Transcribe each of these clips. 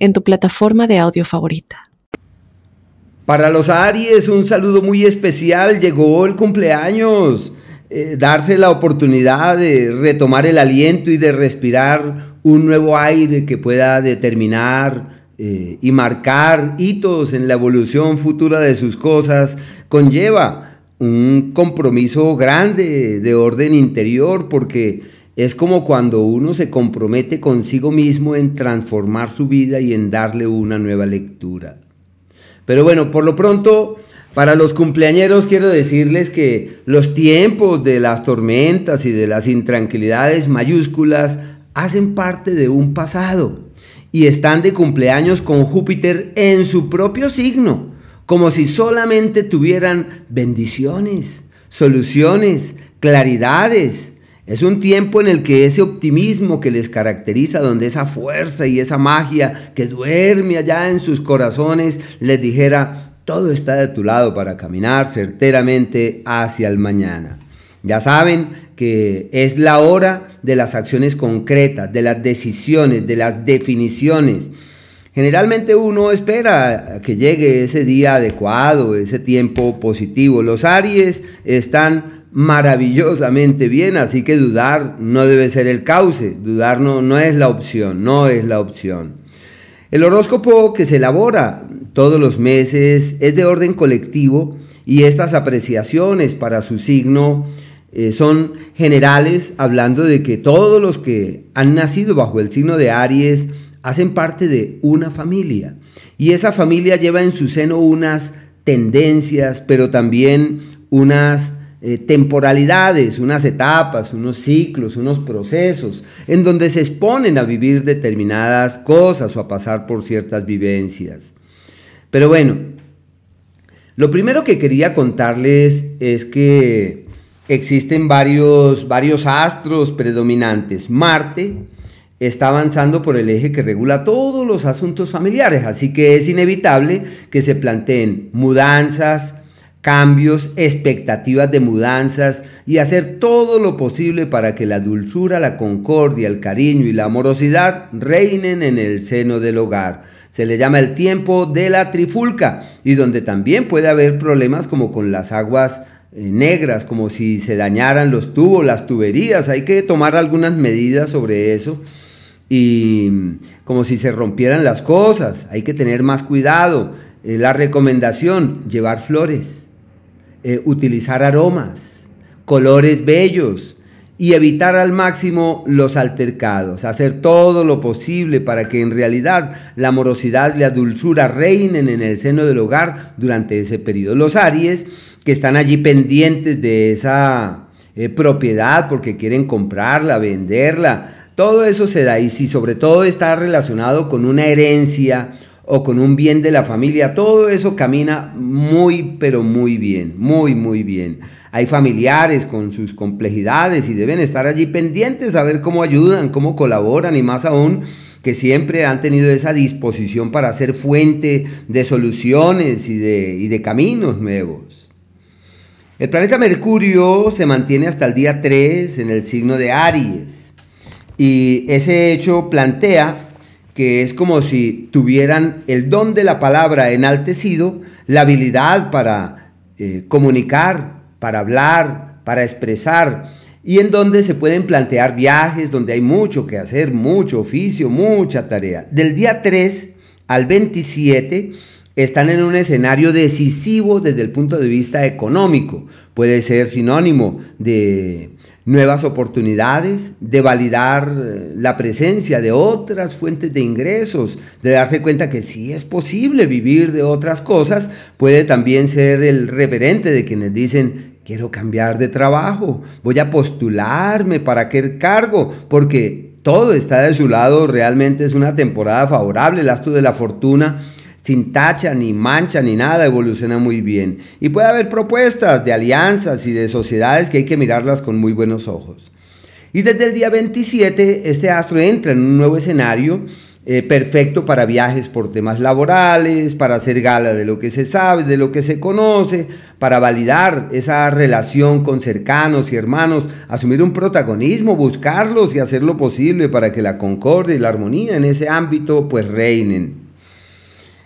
en tu plataforma de audio favorita. Para los Aries, un saludo muy especial. Llegó el cumpleaños. Eh, darse la oportunidad de retomar el aliento y de respirar un nuevo aire que pueda determinar eh, y marcar hitos en la evolución futura de sus cosas, conlleva un compromiso grande de orden interior porque es como cuando uno se compromete consigo mismo en transformar su vida y en darle una nueva lectura. Pero bueno, por lo pronto, para los cumpleañeros quiero decirles que los tiempos de las tormentas y de las intranquilidades mayúsculas hacen parte de un pasado y están de cumpleaños con Júpiter en su propio signo, como si solamente tuvieran bendiciones, soluciones, claridades, es un tiempo en el que ese optimismo que les caracteriza, donde esa fuerza y esa magia que duerme allá en sus corazones, les dijera, todo está de tu lado para caminar certeramente hacia el mañana. Ya saben que es la hora de las acciones concretas, de las decisiones, de las definiciones. Generalmente uno espera que llegue ese día adecuado, ese tiempo positivo. Los Aries están maravillosamente bien, así que dudar no debe ser el cauce, dudar no, no es la opción, no es la opción. El horóscopo que se elabora todos los meses es de orden colectivo y estas apreciaciones para su signo eh, son generales, hablando de que todos los que han nacido bajo el signo de Aries hacen parte de una familia y esa familia lleva en su seno unas tendencias, pero también unas eh, temporalidades, unas etapas, unos ciclos, unos procesos, en donde se exponen a vivir determinadas cosas o a pasar por ciertas vivencias. Pero bueno, lo primero que quería contarles es que existen varios, varios astros predominantes. Marte está avanzando por el eje que regula todos los asuntos familiares, así que es inevitable que se planteen mudanzas, cambios, expectativas de mudanzas y hacer todo lo posible para que la dulzura, la concordia, el cariño y la amorosidad reinen en el seno del hogar. Se le llama el tiempo de la trifulca y donde también puede haber problemas como con las aguas eh, negras, como si se dañaran los tubos, las tuberías. Hay que tomar algunas medidas sobre eso y como si se rompieran las cosas. Hay que tener más cuidado. Eh, la recomendación, llevar flores eh, utilizar aromas, colores bellos y evitar al máximo los altercados, hacer todo lo posible para que en realidad la amorosidad y la dulzura reinen en el seno del hogar durante ese periodo. Los Aries que están allí pendientes de esa eh, propiedad porque quieren comprarla, venderla, todo eso se da y si sobre todo está relacionado con una herencia o con un bien de la familia, todo eso camina muy, pero muy bien, muy, muy bien. Hay familiares con sus complejidades y deben estar allí pendientes a ver cómo ayudan, cómo colaboran y más aún que siempre han tenido esa disposición para ser fuente de soluciones y de, y de caminos nuevos. El planeta Mercurio se mantiene hasta el día 3 en el signo de Aries y ese hecho plantea que es como si tuvieran el don de la palabra enaltecido, la habilidad para eh, comunicar, para hablar, para expresar, y en donde se pueden plantear viajes, donde hay mucho que hacer, mucho oficio, mucha tarea. Del día 3 al 27 están en un escenario decisivo desde el punto de vista económico. Puede ser sinónimo de nuevas oportunidades, de validar eh, la presencia de otras fuentes de ingresos, de darse cuenta que si es posible vivir de otras cosas, puede también ser el referente de quienes dicen, quiero cambiar de trabajo, voy a postularme para qué cargo, porque todo está de su lado, realmente es una temporada favorable, el astro de la fortuna sin tacha, ni mancha, ni nada, evoluciona muy bien. Y puede haber propuestas de alianzas y de sociedades que hay que mirarlas con muy buenos ojos. Y desde el día 27, este astro entra en un nuevo escenario eh, perfecto para viajes por temas laborales, para hacer gala de lo que se sabe, de lo que se conoce, para validar esa relación con cercanos y hermanos, asumir un protagonismo, buscarlos y hacer lo posible para que la concordia y la armonía en ese ámbito pues reinen.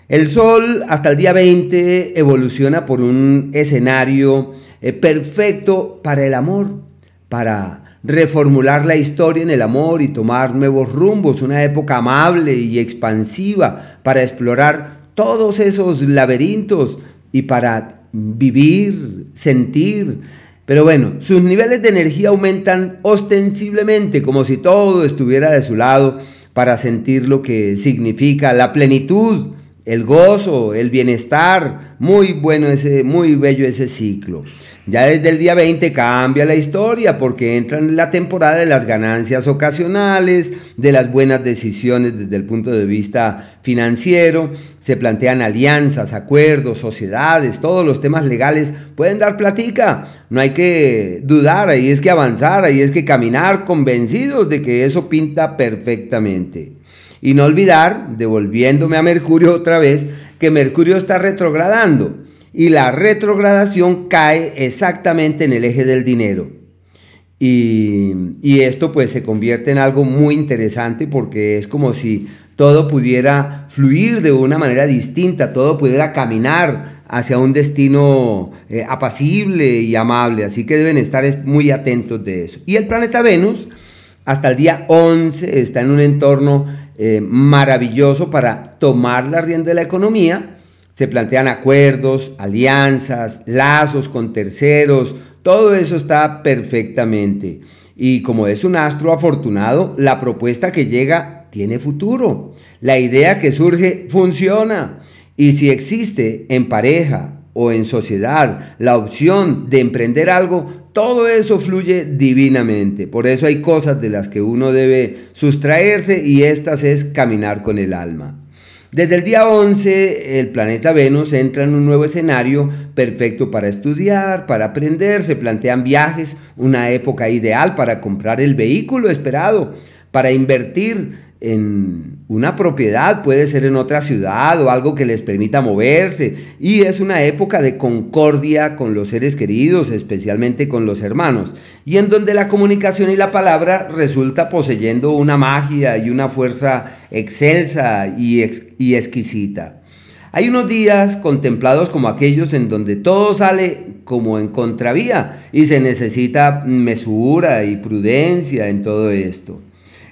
El Sol hasta el día 20 evoluciona por un escenario eh, perfecto para el amor, para reformular la historia en el amor y tomar nuevos rumbos, una época amable y expansiva para explorar todos esos laberintos y para vivir, sentir. Pero bueno, sus niveles de energía aumentan ostensiblemente como si todo estuviera de su lado para sentir lo que significa la plenitud, el gozo, el bienestar. Muy bueno ese, muy bello ese ciclo. Ya desde el día 20 cambia la historia porque entra en la temporada de las ganancias ocasionales, de las buenas decisiones desde el punto de vista financiero, se plantean alianzas, acuerdos, sociedades, todos los temas legales pueden dar platica. No hay que dudar, ahí es que avanzar, ahí es que caminar convencidos de que eso pinta perfectamente. Y no olvidar, devolviéndome a Mercurio otra vez, que Mercurio está retrogradando y la retrogradación cae exactamente en el eje del dinero. Y, esto pues se convierte en algo muy interesante porque es como si todo pudiera fluir de una manera distinta, todo pudiera caminar hacia un destino eh, apacible y amable, así que deben estar muy atentos de eso. Y el planeta Venus, hasta el día 11, está en un entorno eh, maravilloso para tomar la rienda de la economía se plantean acuerdos, alianzas, lazos con terceros, todo eso está perfectamente. Y como es un astro afortunado, la propuesta que llega tiene futuro. La idea que surge funciona. Y si existe en pareja o en sociedad la opción de emprender algo, todo eso fluye divinamente. Por eso hay cosas de las que uno debe sustraerse y estas es caminar con el alma. Desde el día 11, el planeta Venus entra en un nuevo escenario perfecto para estudiar, para aprender, se plantean viajes, una época ideal para comprar el vehículo esperado, para invertir en una propiedad, puede ser en otra ciudad o algo que les permita moverse. Y es una época de concordia con los seres queridos, especialmente con los hermanos. Y en donde la comunicación y la palabra resulta poseyendo una magia y una fuerza excelsa y, y exquisita. Hay unos días contemplados como aquellos en donde todo sale como en contravía y se necesita mesura y prudencia en todo esto.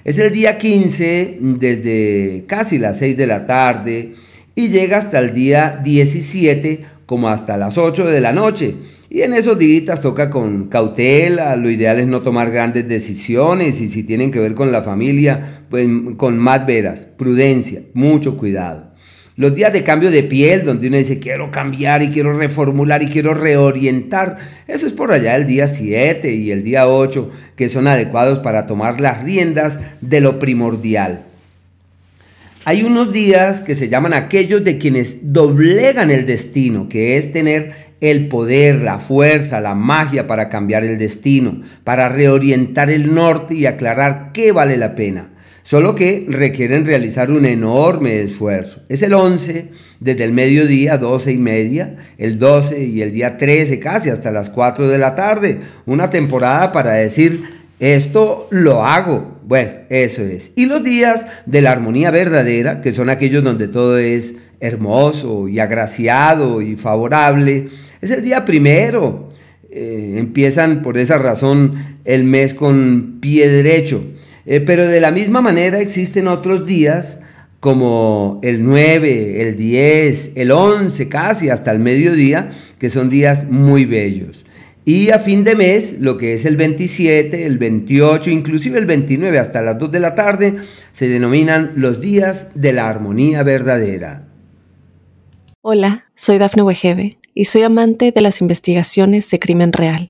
Es el día 15 desde casi las 6 de la tarde y llega hasta el día 17 como hasta las 8 de la noche. Y en esos días toca con cautela, lo ideal es no tomar grandes decisiones y si tienen que ver con la familia, pues con más veras, prudencia, mucho cuidado. Los días de cambio de piel, donde uno dice quiero cambiar y quiero reformular y quiero reorientar, eso es por allá el día 7 y el día 8, que son adecuados para tomar las riendas de lo primordial. Hay unos días que se llaman aquellos de quienes doblegan el destino, que es tener el poder, la fuerza, la magia para cambiar el destino, para reorientar el norte y aclarar qué vale la pena solo que requieren realizar un enorme esfuerzo. Es el 11, desde el mediodía, 12 y media, el 12 y el día 13 casi hasta las 4 de la tarde, una temporada para decir, esto lo hago. Bueno, eso es. Y los días de la armonía verdadera, que son aquellos donde todo es hermoso y agraciado y favorable, es el día primero. Eh, empiezan por esa razón el mes con pie derecho. Eh, pero de la misma manera existen otros días como el 9, el 10, el 11 casi hasta el mediodía, que son días muy bellos. Y a fin de mes, lo que es el 27, el 28, inclusive el 29 hasta las 2 de la tarde, se denominan los días de la armonía verdadera. Hola, soy Dafne Wegebe y soy amante de las investigaciones de crimen real.